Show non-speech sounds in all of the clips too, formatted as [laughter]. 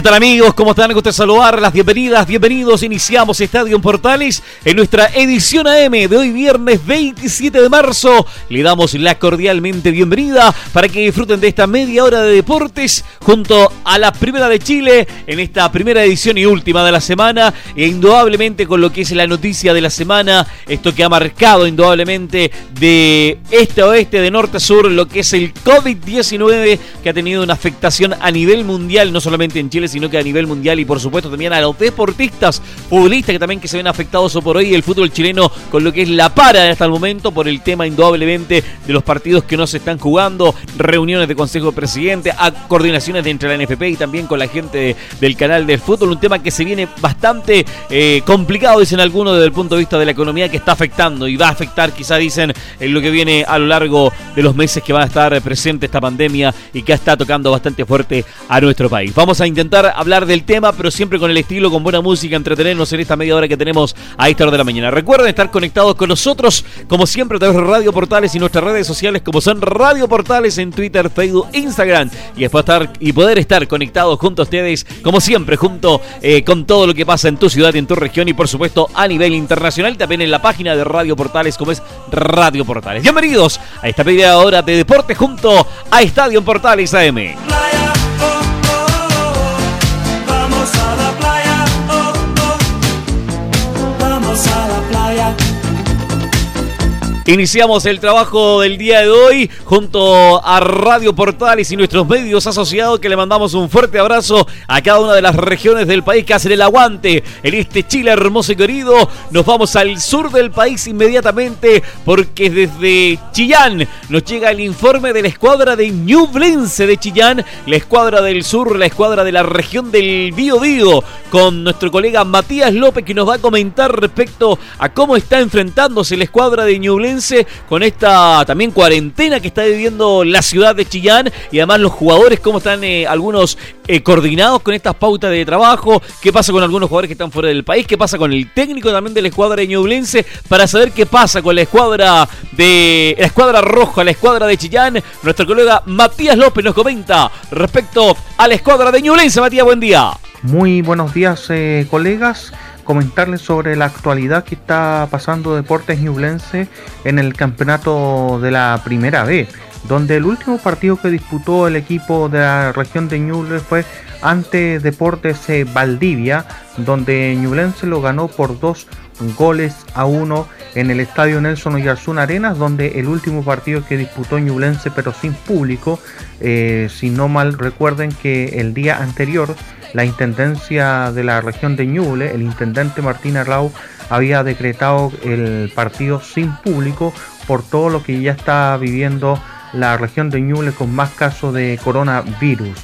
¿Qué tal amigos? ¿Cómo están? Gusto saludar, las bienvenidas, bienvenidos. Iniciamos Estadio Portales en nuestra edición AM de hoy viernes 27 de marzo. Le damos la cordialmente bienvenida para que disfruten de esta media hora de deportes junto a la Primera de Chile en esta primera edición y última de la semana. E indudablemente con lo que es la noticia de la semana, esto que ha marcado indudablemente de este a oeste, de norte a sur, lo que es el COVID-19 que ha tenido una afectación a nivel mundial, no solamente en Chile sino que a nivel mundial y por supuesto también a los deportistas, futbolistas que también que se ven afectados por hoy el fútbol chileno con lo que es la para hasta el momento por el tema indudablemente de los partidos que no se están jugando, reuniones de consejo de presidente, a coordinaciones entre la NFP y también con la gente del canal del fútbol, un tema que se viene bastante eh, complicado, dicen algunos desde el punto de vista de la economía que está afectando y va a afectar quizá dicen en lo que viene a lo largo de los meses que va a estar presente esta pandemia y que está tocando bastante fuerte a nuestro país. Vamos a intentar hablar del tema, pero siempre con el estilo, con buena música, entretenernos en esta media hora que tenemos a esta hora de la mañana. Recuerden estar conectados con nosotros, como siempre, a través de Radio Portales y nuestras redes sociales, como son Radio Portales en Twitter, Facebook, Instagram, y después estar y poder estar conectados junto a ustedes, como siempre, junto eh, con todo lo que pasa en tu ciudad y en tu región, y por supuesto a nivel internacional, también en la página de Radio Portales, como es Radio Portales. Bienvenidos a esta media hora de deporte junto a Estadio Portales AM. Iniciamos el trabajo del día de hoy junto a Radio Portales y nuestros medios asociados que le mandamos un fuerte abrazo a cada una de las regiones del país que hacen el aguante en este Chile hermoso y querido. Nos vamos al sur del país inmediatamente porque desde Chillán nos llega el informe de la escuadra de Ñublense de Chillán, la escuadra del sur, la escuadra de la región del Bío Bío, con nuestro colega Matías López que nos va a comentar respecto a cómo está enfrentándose la escuadra de Ñublense con esta también cuarentena que está viviendo la ciudad de Chillán y además los jugadores, cómo están eh, algunos eh, coordinados con estas pautas de trabajo, qué pasa con algunos jugadores que están fuera del país, qué pasa con el técnico también de la escuadra de Ñublense, para saber qué pasa con la escuadra de la escuadra roja, la escuadra de Chillán. Nuestro colega Matías López nos comenta respecto a la escuadra de Ñublense. Matías, buen día. Muy buenos días, eh, colegas comentarles sobre la actualidad que está pasando Deportes Ñublense en el campeonato de la Primera B, donde el último partido que disputó el equipo de la región de Ñuble fue ante Deportes eh, Valdivia, donde Ñublense lo ganó por dos goles a uno en el estadio Nelson Oyarzún Arenas, donde el último partido que disputó Ñublense, pero sin público, eh, si no mal recuerden que el día anterior la intendencia de la región de Ñuble, el intendente Martín Arrau, había decretado el partido sin público por todo lo que ya está viviendo la región de Ñuble con más casos de coronavirus.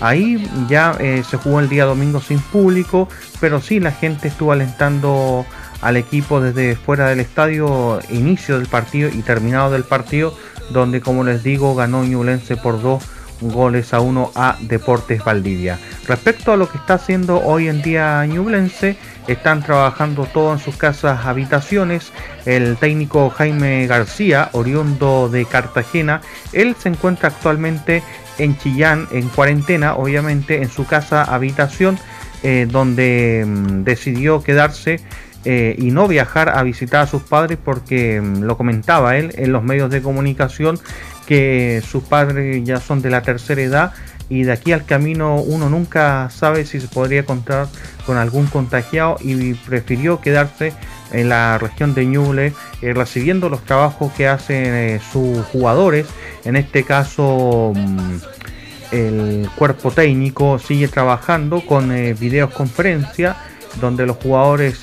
Ahí ya eh, se jugó el día domingo sin público, pero sí la gente estuvo alentando al equipo desde fuera del estadio, inicio del partido y terminado del partido, donde como les digo ganó Ñublense por dos goles a uno a Deportes Valdivia. Respecto a lo que está haciendo hoy en día Ñublense, están trabajando todo en sus casas habitaciones. El técnico Jaime García, oriundo de Cartagena, él se encuentra actualmente en Chillán, en cuarentena, obviamente en su casa habitación, eh, donde mm, decidió quedarse eh, y no viajar a visitar a sus padres porque mm, lo comentaba él en los medios de comunicación que sus padres ya son de la tercera edad y de aquí al camino uno nunca sabe si se podría encontrar con algún contagiado y prefirió quedarse en la región de Ñuble eh, recibiendo los trabajos que hacen eh, sus jugadores. En este caso mm, el cuerpo técnico sigue trabajando con eh, videoconferencia donde los jugadores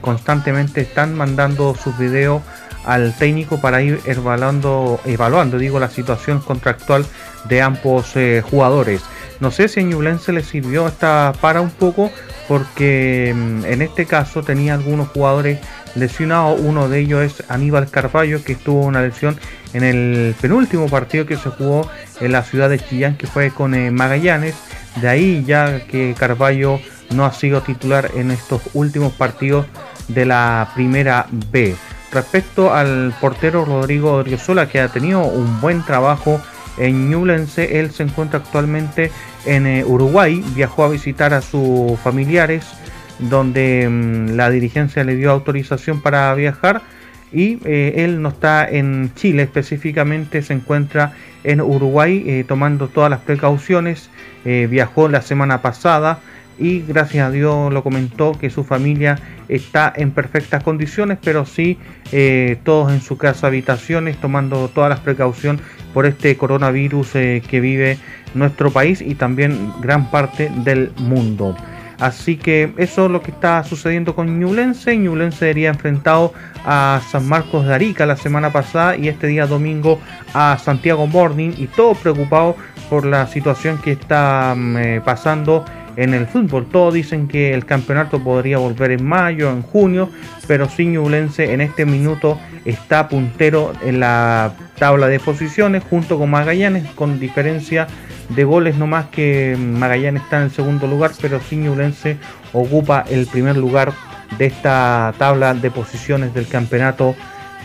constantemente están mandando sus videos al técnico para ir evaluando, evaluando digo, la situación contractual de ambos eh, jugadores. No sé si a Ñublense le sirvió esta para un poco porque mm, en este caso tenía algunos jugadores lesionados. Uno de ellos es Aníbal Carballo, que estuvo una lesión en el penúltimo partido que se jugó en la ciudad de Chillán, que fue con eh, Magallanes. De ahí ya que Carballo no ha sido titular en estos últimos partidos de la primera B. Respecto al portero Rodrigo Odriozola, que ha tenido un buen trabajo en Ñublense, él se encuentra actualmente en eh, Uruguay, viajó a visitar a sus familiares, donde mm, la dirigencia le dio autorización para viajar. Y eh, él no está en Chile específicamente, se encuentra en Uruguay eh, tomando todas las precauciones, viajó la semana pasada y gracias a Dios lo comentó que su familia está en perfectas condiciones, pero sí eh, todos en su casa habitaciones tomando todas las precauciones por este coronavirus eh, que vive nuestro país y también gran parte del mundo. Así que eso es lo que está sucediendo con Ñublense. Ñublense sería enfrentado a San Marcos de Arica la semana pasada y este día domingo a Santiago Morning y todo preocupado por la situación que está mm, eh, pasando en el fútbol. Todos dicen que el campeonato podría volver en mayo, en junio, pero Ñublense en este minuto está puntero en la tabla de posiciones junto con Magallanes con diferencia de goles no más que Magallanes está en el segundo lugar, pero Ñublense ocupa el primer lugar de esta tabla de posiciones del campeonato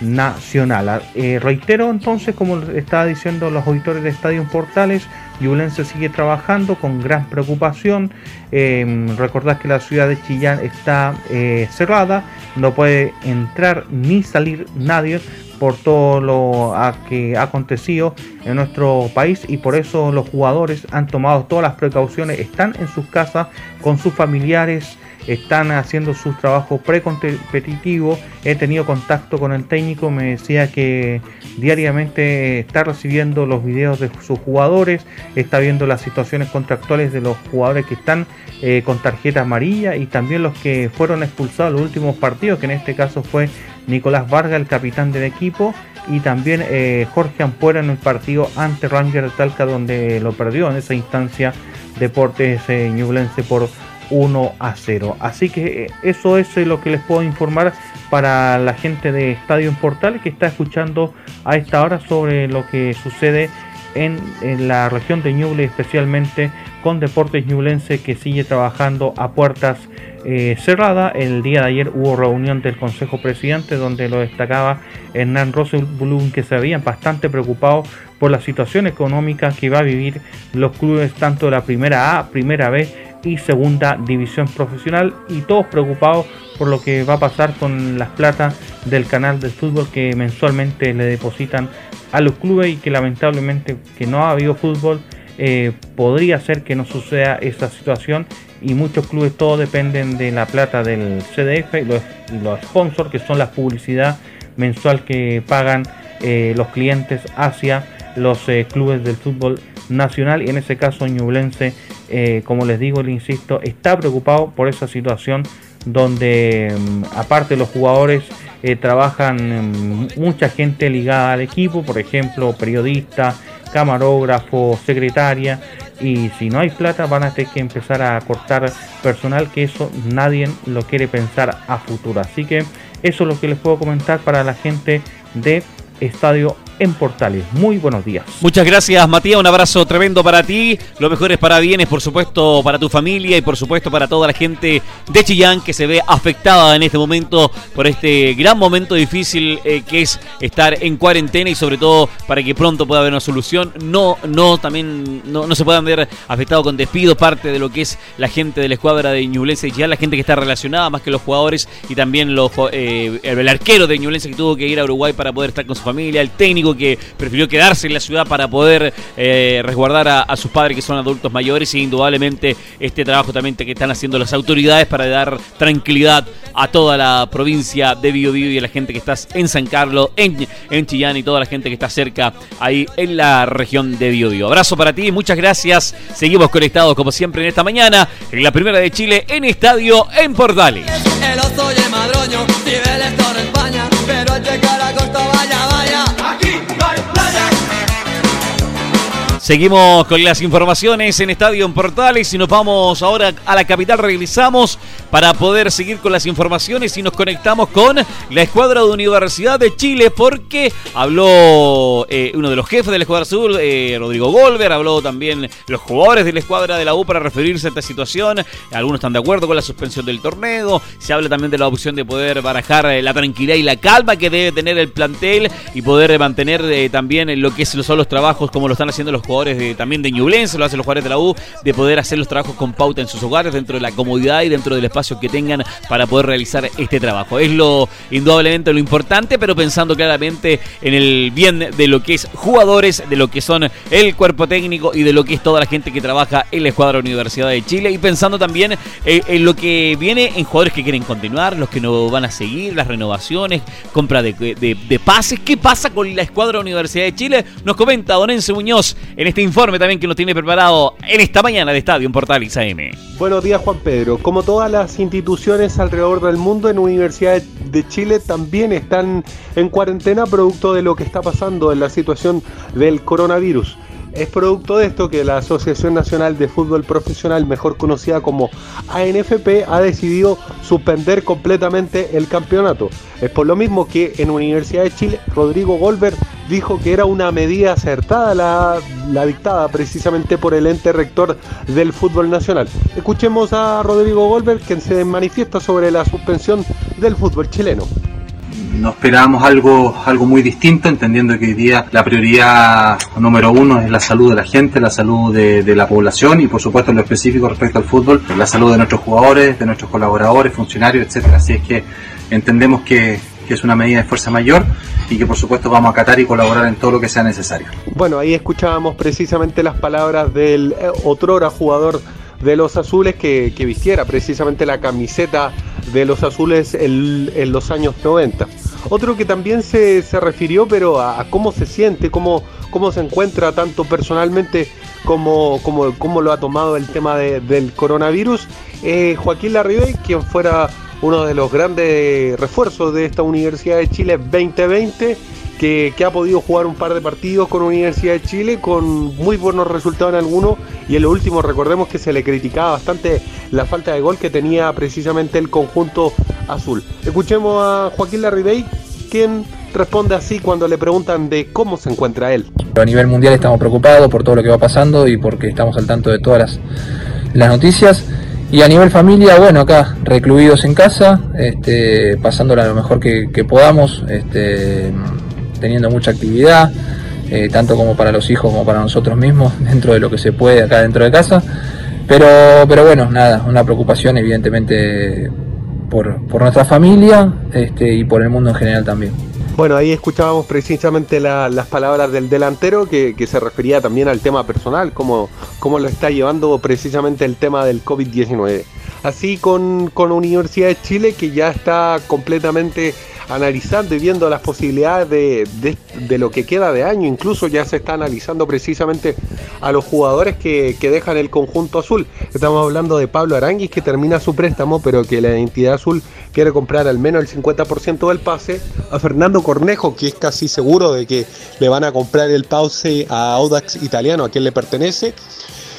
nacional. Eh, reitero entonces, como estaba diciendo los auditores de Estadio Portales, Yulense sigue trabajando con gran preocupación. Eh, recordad que la ciudad de Chillán está eh, cerrada, no puede entrar ni salir nadie por todo lo que ha acontecido en nuestro país y por eso los jugadores han tomado todas las precauciones, están en sus casas con sus familiares están haciendo sus trabajos precompetitivos. He tenido contacto con el técnico, me decía que diariamente está recibiendo los videos de sus jugadores, está viendo las situaciones contractuales de los jugadores que están eh, con tarjeta amarilla y también los que fueron expulsados los últimos partidos, que en este caso fue Nicolás Vargas, el capitán del equipo, y también eh, Jorge Ampuera en el partido ante Ranger Talca, donde lo perdió en esa instancia Deportes eh, Ñublense por 1 a 0. Así que eh, eso es eh, lo que les puedo informar para la gente de Estadio en Portal que está escuchando a esta hora sobre lo que sucede en, la región de Ñuble, especialmente con Deportes Ñublense que sigue trabajando a puertas eh, cerradas. El día de ayer hubo reunión del Consejo Presidente donde lo destacaba Hernán Rosenblum que se habían bastante preocupados por la situación económica que va a vivir los clubes tanto de la primera A, primera B y segunda división profesional y todos preocupados por lo que va a pasar con las plata del canal de fútbol que mensualmente le depositan a los clubes y que lamentablemente que no ha habido fútbol eh, podría ser que no suceda esta situación y muchos clubes todos dependen de la plata del CDF y los, los sponsors que son la publicidad mensual que pagan eh, los clientes hacia los eh, clubes del fútbol nacional y en ese caso Ñublense eh, como les digo, le insisto, está preocupado por esa situación donde mm, aparte los jugadores eh, trabajan mm, mucha gente ligada al equipo, por ejemplo, periodista, camarógrafo, secretaria, y si no hay plata van a tener que empezar a cortar personal, que eso nadie lo quiere pensar a futuro. Así que eso es lo que les puedo comentar para la gente de Estadio en Portales. Muy buenos días. Muchas gracias, Matías. Un abrazo tremendo para ti. Lo mejor es para bienes, por supuesto, para tu familia y por supuesto para toda la gente de Chillán que se ve afectada en este momento por este gran momento difícil eh, que es estar en cuarentena y sobre todo para que pronto pueda haber una solución. No, no, también no, se puedan ver afectados con despidos parte de lo que es la gente de la escuadra de Ñublense y Chillán, la gente que está relacionada más que los jugadores y también los, eh, el arquero de Ñublense que tuvo que ir a Uruguay para poder estar con su familia, el técnico que prefirió quedarse en la ciudad para poder eh, resguardar a, sus padres que son adultos mayores y indudablemente este trabajo también que están haciendo las autoridades para dar tranquilidad a toda la provincia de Biobío y a la gente que está en San Carlos, en, en Chillán y toda la gente que está cerca ahí en la región de Biobío. Abrazo para ti, muchas gracias. Seguimos conectados como siempre en esta mañana en la primera de Chile en Estadio en Portales. El. Seguimos con las informaciones en Estadio en Portales y nos vamos ahora a la capital. Regresamos para poder seguir con las informaciones y nos conectamos con la escuadra de Universidad de Chile porque habló eh, uno de los jefes de la escuadra azul, eh, Rodrigo Golver, habló también los jugadores de la escuadra de la U para referirse a esta situación. Algunos están de acuerdo con la suspensión del torneo. Se habla también de la opción de poder barajar eh, la tranquilidad y la calma que debe tener el plantel y poder mantener también lo que son los trabajos como lo están haciendo los jugadores de, también de Ñublense, lo hacen los jugadores de la U, de poder hacer los trabajos con pauta en sus hogares, dentro de la comodidad y dentro del espacio que tengan para poder realizar este trabajo. Es lo indudablemente lo importante, pero pensando claramente en el bien de lo que es jugadores, de lo que son el cuerpo técnico y de lo que es toda la gente que trabaja en la escuadra Universidad de Chile y pensando también en, lo que viene en jugadores que quieren continuar, los que no van a seguir, las renovaciones, compra de, de pases. ¿Qué pasa con la escuadra Universidad de Chile? Nos comenta Don Enzo Muñoz en este informe también que nos tiene preparado en esta mañana de Estadio en Portales AM. Buenos días Juan Pedro. Como todas las instituciones alrededor del mundo, en Universidad de Chile también están en cuarentena producto de lo que está pasando en la situación del coronavirus. Es producto de esto que la Asociación Nacional de Fútbol Profesional, mejor conocida como ANFP, ha decidido suspender completamente el campeonato. Es por lo mismo que en Universidad de Chile, Rodrigo Golver dijo que era una medida acertada la, la dictada precisamente por el ente rector del fútbol nacional. Escuchemos a Rodrigo Golver, quien se manifiesta sobre la suspensión del fútbol chileno no esperábamos algo, algo muy distinto, entendiendo que hoy día la prioridad número uno es la salud de la gente, la salud de, la población y por supuesto en lo específico respecto al fútbol, la salud de nuestros jugadores, de nuestros colaboradores, funcionarios, etcétera. Así es que entendemos que, que es una medida de fuerza mayor y que por supuesto vamos a acatar y colaborar en todo lo que sea necesario. Bueno, ahí escuchábamos precisamente las palabras del eh, otrora jugador de los azules que, que vistiera precisamente la camiseta de los azules en, los años 90. Otro que también se, se refirió, pero a, cómo se siente, cómo, cómo se encuentra tanto personalmente como, como, como lo ha tomado el tema del coronavirus, eh, Joaquín Larribey, quien fuera uno de los grandes refuerzos de esta Universidad de Chile 2020 que, ha podido jugar un par de partidos con Universidad de Chile con muy buenos resultados en algunos y en lo último recordemos que se le criticaba bastante la falta de gol que tenía precisamente el conjunto azul. Escuchemos a Joaquín Larribey, quien responde así cuando le preguntan de cómo se encuentra él. A nivel mundial estamos preocupados por todo lo que va pasando y porque estamos al tanto de todas las, las noticias. Y a nivel familia, bueno, acá recluidos en casa, este, pasándola lo mejor que, podamos, este, teniendo mucha actividad, eh, tanto como para los hijos como para nosotros mismos, [laughs] dentro de lo que se puede acá dentro de casa. Pero, pero bueno, nada, una preocupación evidentemente por, nuestra familia este, y por el mundo en general también. Bueno, ahí escuchábamos precisamente las palabras del delantero que, se refería también al tema personal, cómo, cómo lo está llevando precisamente el tema del COVID-19. Así con, con Universidad de Chile que ya está completamente analizando y viendo las posibilidades de, lo que queda de año. Incluso ya se está analizando precisamente a los jugadores que, dejan el conjunto azul. Estamos hablando de Pablo Aranguis que termina su préstamo, pero que la entidad azul quiere comprar al menos el 50% del pase. A Fernando Cornejo, que es casi seguro de que le van a comprar el pause a Audax italiano, a quien le pertenece.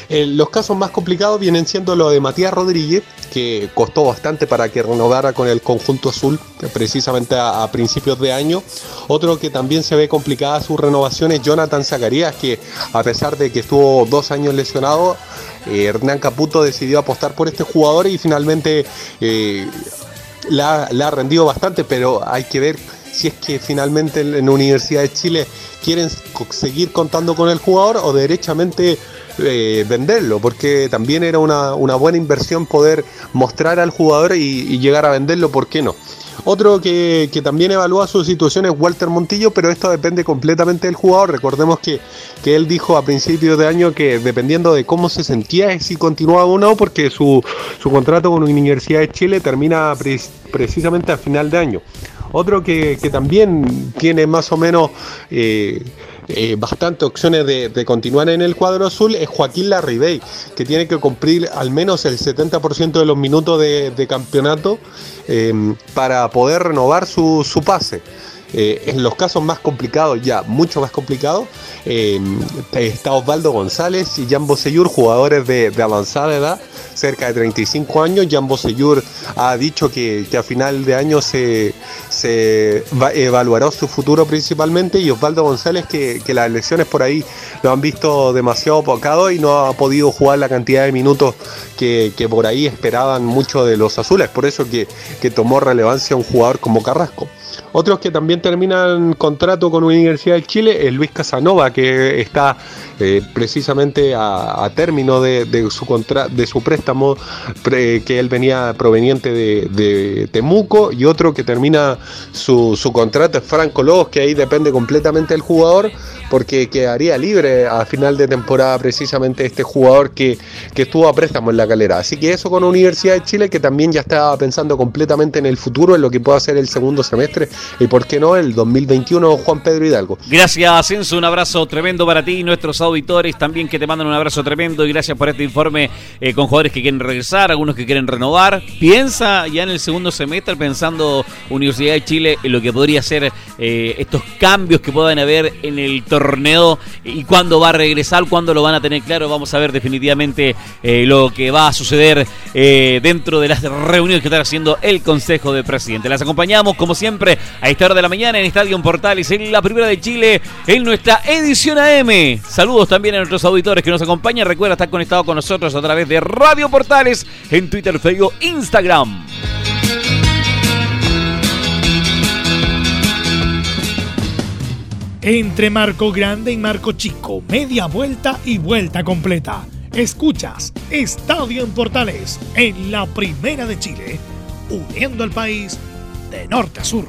Eh, los casos más complicados vienen siendo lo de Matías Rodríguez, que costó bastante para que renovara con el conjunto azul precisamente a, principios de año. Otro que también se ve complicada su renovación es Jonathan Zacarías, que a pesar de que estuvo dos años lesionado, eh, Hernán Caputo decidió apostar por este jugador y finalmente eh, la, ha rendido bastante, pero hay que ver si es que finalmente en la Universidad de Chile quieren seguir contando con el jugador o derechamente eh, venderlo, porque también era una, buena inversión poder mostrar al jugador y, llegar a venderlo, ¿por qué no? Otro que, también evalúa su situación es Walter Montillo, pero esto depende completamente del jugador. Recordemos que, él dijo a principios de año que dependiendo de cómo se sentía, si continuaba o no, porque su, contrato con la Universidad de Chile termina precisamente a final de año. Otro que, también tiene más o menos eh, eh, bastantes opciones de, continuar en el cuadro azul es Joaquín Larribey, que tiene que cumplir al menos el 70% de los minutos de, campeonato em, para poder renovar su, pase. Eh, en los casos más complicados, ya mucho más complicados, eh, está Osvaldo González y Jan Bosellur, jugadores de, avanzada edad, cerca de 35 años. Jan Bosellur ha dicho que, a final de año se, se evaluará su futuro principalmente y Osvaldo González que, las elecciones por ahí lo han visto demasiado pocado y no ha podido jugar la cantidad de minutos que, por ahí esperaban mucho de los azules. Por eso que, que tomó relevancia un jugador como Carrasco. Otros que también terminan contrato con Universidad de Chile es Luis Casanova, que está eh, precisamente a, término de, su contra, de su préstamo que él venía proveniente de, Temuco, y otro que termina su, contrato es Franco Lobos, que ahí depende completamente del jugador, porque quedaría libre a final de temporada precisamente este jugador que, que estuvo a préstamo en la calera. Así que eso con Universidad de Chile, que también ya estaba pensando completamente en el futuro, en lo que pueda ser el segundo semestre y por qué no el 2021 Juan Pedro Hidalgo. Gracias Ascenso, un abrazo tremendo para ti y nuestros auditores también que te mandan un abrazo tremendo y gracias por este informe eh, con jugadores que quieren regresar, algunos que quieren renovar. Piensa ya en el segundo semestre pensando Universidad de Chile en lo que podría ser eh, estos cambios que puedan haber en el torneo y cuándo va a regresar, cuándo lo van a tener claro. Vamos a ver definitivamente eh, lo que va a suceder dentro de las reuniones que está haciendo el Consejo de Presidente. Las acompañamos como siempre a esta hora de la mañana en Estadio Portales, en la primera de Chile, en nuestra edición AM. Saludos también a nuestros auditores que nos acompañan. Recuerda estar conectado con nosotros a través de Radio Portales en Twitter, Facebook, Instagram. Entre Marco Grande y Marco Chico, media vuelta y vuelta completa. Escuchas Estadio en Portales en la Primera de Chile, uniendo al país de norte a sur.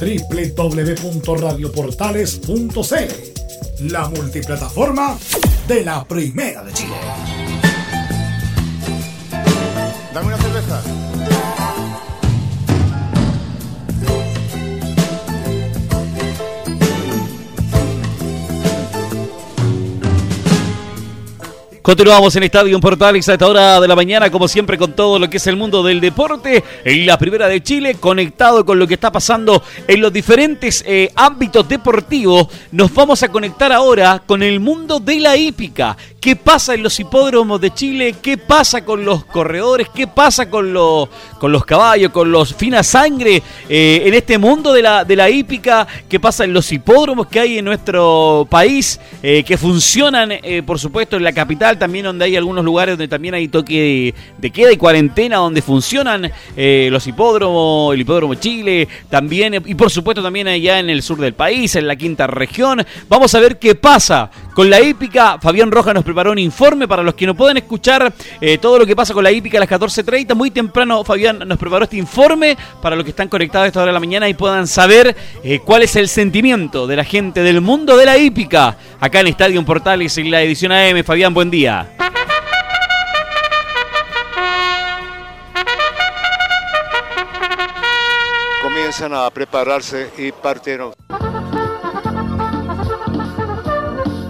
www.radioportales.cl, la multiplataforma de la Primera de Chile. Continuamos en Estadio Portales a esta hora de la mañana, como siempre, con todo lo que es el mundo del deporte. En la primera de Chile, conectado con lo que está pasando en los diferentes eh, ámbitos deportivos. Nos vamos a conectar ahora con el mundo de la hípica. ¿Qué pasa en los hipódromos de Chile? ¿Qué pasa con los corredores? ¿Qué pasa con los, con los caballos, con los fina sangre eh, en este mundo de la, de la hípica? ¿Qué pasa en los hipódromos que hay en nuestro país? Eh, que funcionan, por supuesto, en la capital también donde hay algunos lugares donde también hay toque de, queda y cuarentena, donde funcionan eh, los hipódromos, el hipódromo Chile, también, y por supuesto también allá en el sur del país, en la quinta región. Vamos a ver qué pasa con la hípica. Fabián Roja nos preparó un informe para los que no pueden escuchar eh, todo lo que pasa con la hípica a las 14.30. Muy temprano Fabián nos preparó este informe para los que están conectados a esta hora de la mañana y puedan saber eh, cuál es el sentimiento de la gente del mundo de la hípica acá en Estadio Portales en la edición AM. Fabián, buen día. Comienzan a prepararse y partieron.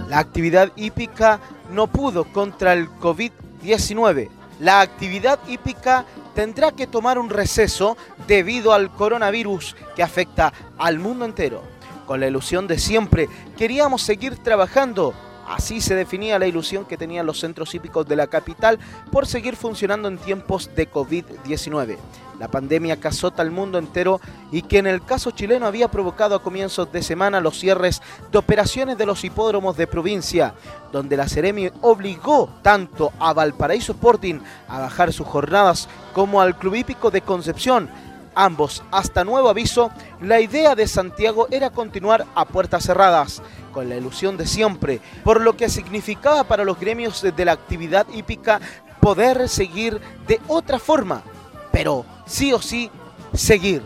La actividad hípica no pudo contra el COVID-19. La actividad hípica tendrá que tomar un receso debido al coronavirus que afecta al mundo entero. Con la ilusión de siempre, queríamos seguir trabajando Así se definía la ilusión que tenían los centros hípicos de la capital por seguir funcionando en tiempos de COVID-19. La pandemia que azota al mundo entero y que en el caso chileno había provocado a comienzos de semana los cierres de operaciones de los hipódromos de provincia, donde la Ceremi obligó tanto a Valparaíso Sporting a bajar sus jornadas como al Club Hípico de Concepción ambos hasta nuevo aviso, la idea de Santiago era continuar a puertas cerradas, con la ilusión de siempre, por lo que significaba para los gremios de la actividad hípica poder seguir de otra forma, pero sí o sí seguir.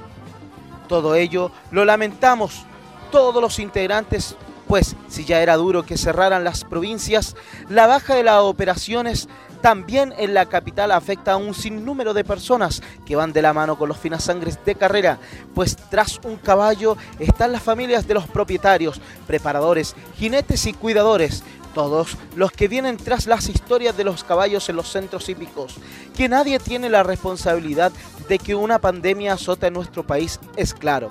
Todo ello lo lamentamos todos los integrantes, pues si ya era duro que cerraran las provincias, la baja de las operaciones también en la capital afecta a un sinnúmero de personas que van de la mano con los finasangres de carrera, pues tras un caballo están las familias de los propietarios, preparadores, jinetes y cuidadores, todos los que vienen tras las historias de los caballos en los centros hípicos, que nadie tiene la responsabilidad de que una pandemia azota en nuestro país es claro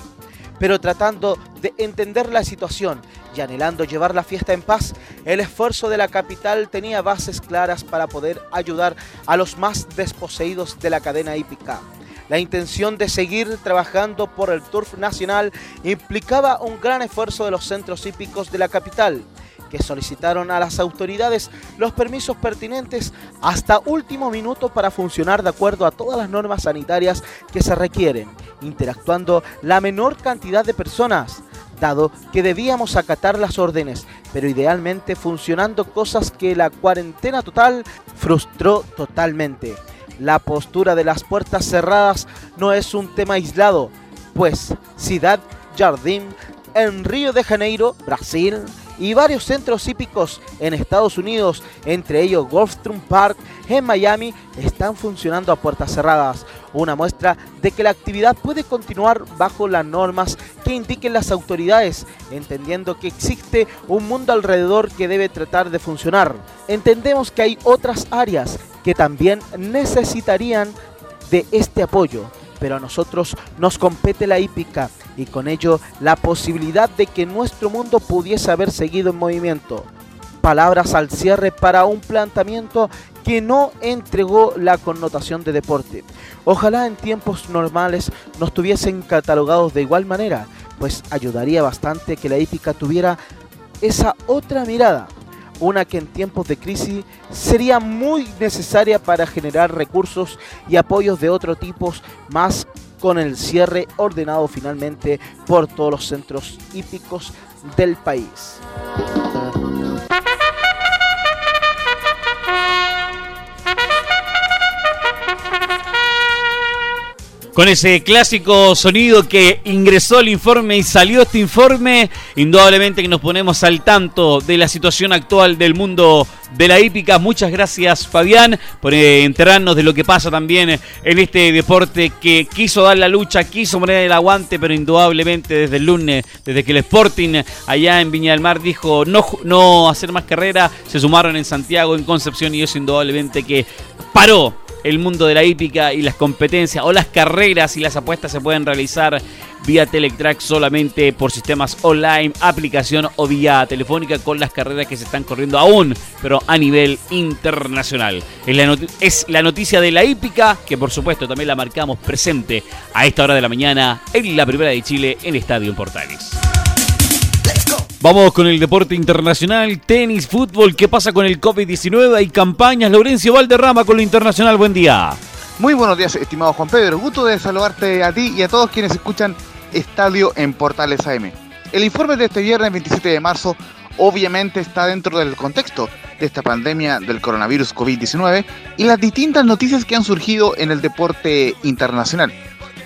pero tratando de entender la situación y anhelando llevar la fiesta en paz, el esfuerzo de la capital tenía bases claras para poder ayudar a los más desposeídos de la cadena hípica. La intención de seguir trabajando por el Turf Nacional implicaba un gran esfuerzo de los centros hípicos de la capital, que solicitaron a las autoridades los permisos pertinentes hasta último minuto para funcionar de acuerdo a todas las normas sanitarias que se requieren, interactuando la menor cantidad de personas dado que debíamos acatar las órdenes, pero idealmente funcionando cosas que la cuarentena total frustró totalmente. La postura de las puertas cerradas no es un tema aislado, pues Cidad Jardim en Río de Janeiro, Brasil, y varios centros hípicos en Estados Unidos, entre ellos Gulfstream Park en Miami, están funcionando a puertas cerradas. Una muestra de que la actividad puede continuar bajo las normas que indiquen las autoridades, entendiendo que existe un mundo alrededor que debe tratar de funcionar. Entendemos que hay otras áreas que también necesitarían de este apoyo pero a nosotros nos compete la hípica y con ello la posibilidad de que nuestro mundo pudiese haber seguido en movimiento. Palabras al cierre para un planteamiento que no entregó la connotación de deporte. Ojalá en tiempos normales nos tuviesen catalogados de igual manera, pues ayudaría bastante que la hípica tuviera esa otra mirada una que en tiempos de crisis sería muy necesaria para generar recursos y apoyos de otro tipo más con el cierre ordenado finalmente por todos los centros hípicos del país. Con ese clásico sonido que ingresó el informe y salió este informe, indudablemente que nos ponemos al tanto de la situación actual del mundo de la hípica. Muchas gracias Fabián por eh, enterarnos de lo que pasa también en este deporte que quiso dar la lucha, quiso poner el aguante, pero indudablemente desde el lunes, desde que el Sporting allá en Viña del Mar dijo no, no hacer más carrera, se sumaron en Santiago, en Concepción y eso indudablemente que paró el mundo de la hípica y las competencias o las carreras y las apuestas se pueden realizar vía Teletrack solamente por sistemas online, aplicación o vía telefónica con las carreras que se están corriendo aún, pero a nivel internacional. Es la, es la noticia de la hípica que por supuesto también la marcamos presente a esta hora de la mañana en la primera de Chile en Estadio Portales. Vamos con el deporte internacional, tenis, fútbol. ¿Qué pasa con el COVID-19? Hay campañas. Laurencio Valderrama con lo internacional. Buen día. Muy buenos días, estimado Juan Pedro. Gusto de saludarte a ti y a todos quienes escuchan Estadio en Portales AM. El informe de este viernes 27 de marzo obviamente está dentro del contexto de esta pandemia del coronavirus COVID-19 y las distintas noticias que han surgido en el deporte internacional.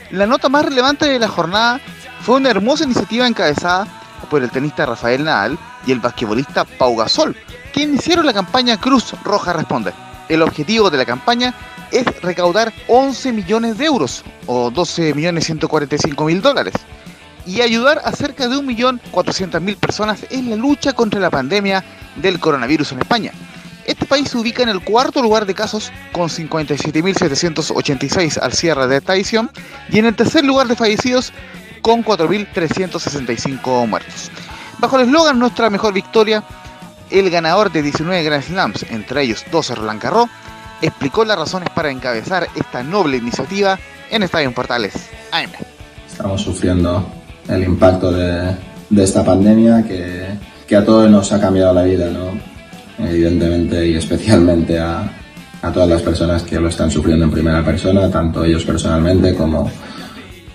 La nota más relevante de la jornada fue una hermosa iniciativa encabezada por el tenista Rafael Nadal y el basquetbolista Pau Gasol, que iniciaron la campaña Cruz Roja Responde. El objetivo de la campaña es recaudar 11 millones de euros o 12 millones 145 mil dólares y ayudar a cerca de 1.400.000 personas en la lucha contra la pandemia del coronavirus en España. Este país se ubica en el cuarto lugar de casos con 57.786 al cierre de esta edición y en el tercer lugar de fallecidos con 4.365 muertos. Bajo el eslogan Nuestra mejor victoria, el ganador de 19 Grand Slams, entre ellos 12 Roland Garros, explicó las razones para encabezar esta noble iniciativa en Estadio Portales AM. Estamos sufriendo el impacto de, esta pandemia que, que, a todos nos ha cambiado la vida, ¿no? evidentemente y especialmente a, a todas las personas que lo están sufriendo en primera persona, tanto ellos personalmente como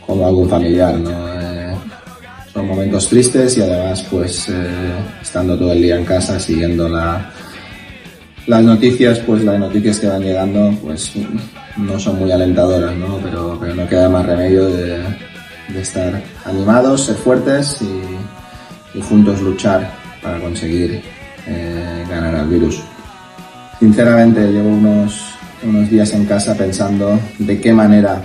como algún familiar, ¿no? Eh, son momentos tristes y además, pues, eh, estando todo el día en casa, siguiendo la, las noticias, pues las noticias que van llegando, pues no son muy alentadoras, ¿no? Pero, pero no queda más remedio de, de estar animados, ser fuertes y, juntos luchar para conseguir eh, ganar al virus. Sinceramente llevo unos, unos días en casa pensando de qué manera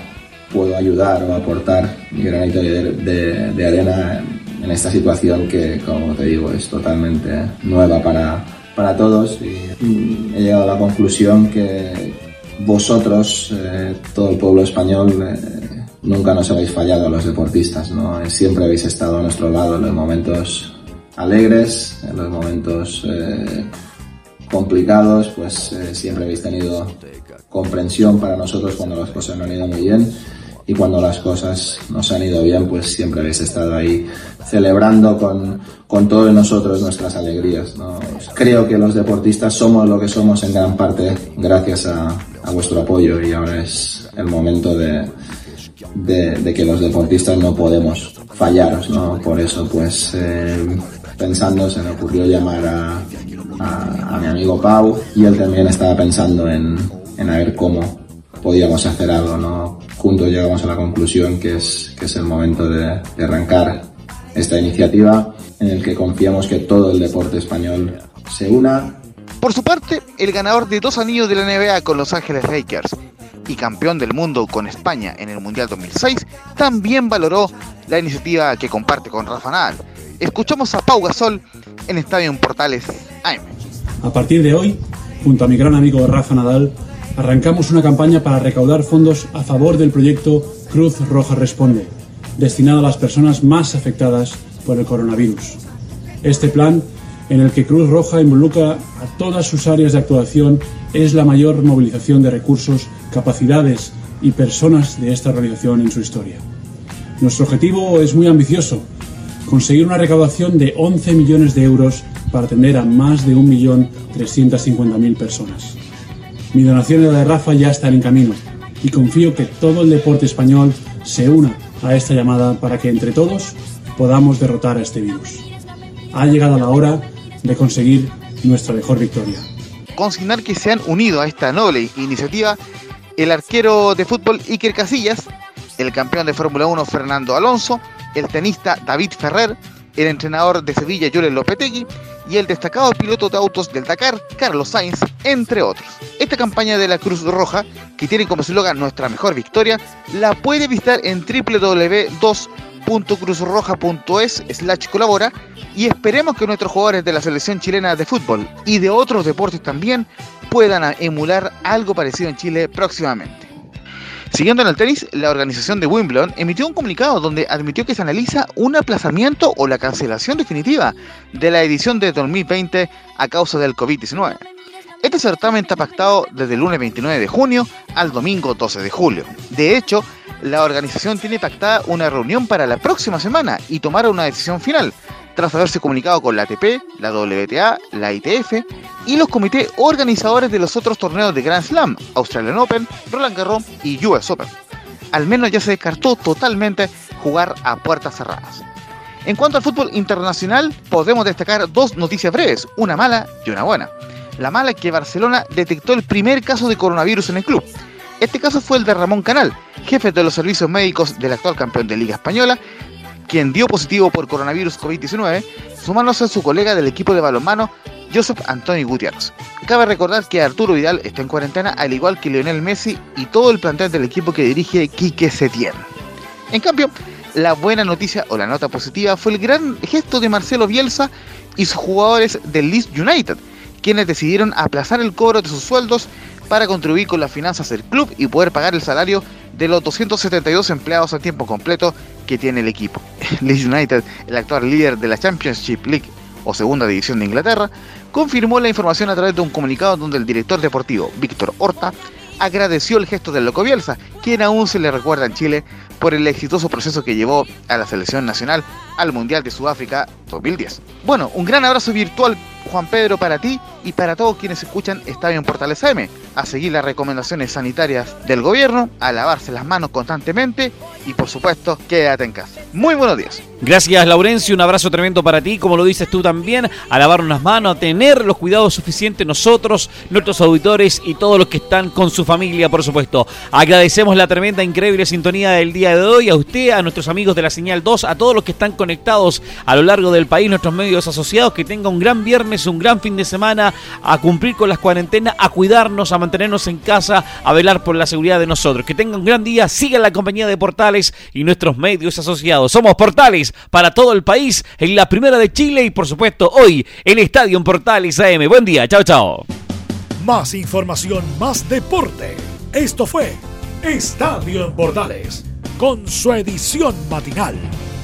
puedo ayudar o aportar mi granito de, arena en esta situación que, como te digo, es totalmente nueva para, para todos y he llegado a la conclusión que vosotros, eh, todo el pueblo español, eh, nunca nos habéis fallado a los deportistas, ¿no? Siempre habéis estado a nuestro lado en los momentos alegres, en los momentos eh, complicados, pues siempre habéis tenido comprensión para nosotros cuando las cosas no han ido muy bien y cuando las cosas nos han ido bien, pues siempre habéis estado ahí celebrando con, con todos nosotros nuestras alegrías. Creo que los deportistas somos lo que somos en gran parte gracias a, a vuestro apoyo y ahora es el momento de, de, que los deportistas no podemos fallaros, ¿no? Por eso, pues, eh, pensando, se me ocurrió llamar a, a, mi amigo Pau y él también estaba pensando en, en a ver cómo podíamos hacer algo, ¿no? Juntos llegamos a la conclusión que es, que es el momento de, de arrancar esta iniciativa en el que confiamos que todo el deporte español se una. Por su parte, el ganador de dos anillos de la NBA con Los Ángeles Lakers y campeón del mundo con España en el Mundial 2006, también valoró la iniciativa que comparte con Rafa Nadal. Escuchamos a Pau Gasol en Estadio Portales AM. A partir de hoy, junto a mi gran amigo Rafa Nadal, arrancamos una campaña para recaudar fondos a favor del proyecto Cruz Roja Responde, destinado a las personas más afectadas por el coronavirus. Este plan, en el que Cruz Roja involucra a todas sus áreas de actuación, es la mayor movilización de recursos, capacidades y personas de esta organización en su historia. Nuestro objetivo es muy ambicioso, conseguir una recaudación de 11 millones de euros para atender a más de 1.350.000 personas. Mi donación y la de Rafa ya están en camino y confío que todo el deporte español se una a esta llamada para que entre todos podamos derrotar a este virus. Ha llegado la hora de conseguir nuestra mejor victoria. Consignar que se han unido a esta noble iniciativa el arquero de fútbol Iker Casillas, el campeón de Fórmula 1 Fernando Alonso, el tenista David Ferrer, el entrenador de Sevilla Julen Lopetegui y el destacado piloto de autos del Dakar Carlos Sainz, entre otros. Esta campaña de la Cruz Roja, que tiene como eslogan Nuestra mejor victoria, la puede visitar en www.cruzroja.es slash colabora y esperemos que nuestros jugadores de la selección chilena de fútbol y de otros deportes también puedan emular algo parecido en Chile próximamente. Siguiendo en el tenis, la organización de Wimbledon emitió un comunicado donde admitió que se analiza un aplazamiento o la cancelación definitiva de la edición de 2020 a causa del COVID-19. Este certamen está pactado desde el lunes 29 de junio al domingo 12 de julio. De hecho, la organización tiene pactada una reunión para la próxima semana y tomar una decisión final, tras haberse comunicado con la ATP, la WTA, la ITF y los comités organizadores de los otros torneos de Grand Slam, Australian Open, Roland Garros y US Open. Al menos ya se descartó totalmente jugar a puertas cerradas. En cuanto al fútbol internacional, podemos destacar dos noticias breves, una mala y una buena. La mala es que Barcelona detectó el primer caso de coronavirus en el club. Este caso fue el de Ramón Canal, jefe de los servicios médicos del actual campeón de Liga Española, quien dio positivo por coronavirus COVID-19, sumándose a su colega del equipo de balonmano, Joseph Antonio Gutiérrez. Cabe recordar que Arturo Vidal está en cuarentena, al igual que Lionel Messi y todo el plantel del equipo que dirige Quique Setién. En cambio, la buena noticia o la nota positiva fue el gran gesto de Marcelo Bielsa y sus jugadores del Leeds United, quienes decidieron aplazar el cobro de sus sueldos para contribuir con las finanzas del club y poder pagar el salario de los 272 empleados a tiempo completo que tiene el equipo. [laughs] Leeds United, el actual líder de la Championship League o segunda división de Inglaterra, confirmó la información a través de un comunicado donde el director deportivo, Víctor Horta, agradeció el gesto del Loco Bielsa, quien aún se le recuerda en Chile por el exitoso proceso que llevó a la selección nacional al Mundial de Sudáfrica 2010. Bueno, un gran abrazo virtual, Juan Pedro, para ti y para todos quienes escuchan Estadio en Portales AM, a seguir las recomendaciones sanitarias del gobierno, a lavarse las manos constantemente y por supuesto, quédate en casa. Muy buenos días. Gracias Laurencio, un abrazo tremendo para ti, como lo dices tú también, a lavarnos las manos, a tener los cuidados suficientes nosotros, nuestros auditores y todos los que están con su familia, por supuesto. Agradecemos la tremenda, increíble sintonía del día de hoy, a usted, a nuestros amigos de la señal 2, a todos los que están conectados a lo largo del país, nuestros medios asociados, que tengan un gran viernes, un gran fin de semana, a cumplir con las cuarentenas, a cuidarnos, a mantenernos en casa, a velar por la seguridad de nosotros. Que tengan un gran día, sigan la compañía de Portales y nuestros medios asociados. Somos Portales para todo el país, en la primera de Chile y por supuesto hoy en Estadio Portales AM. Buen día, chao, chao. Más información, más deporte. Esto fue Estadio en Portales, con su edición matinal.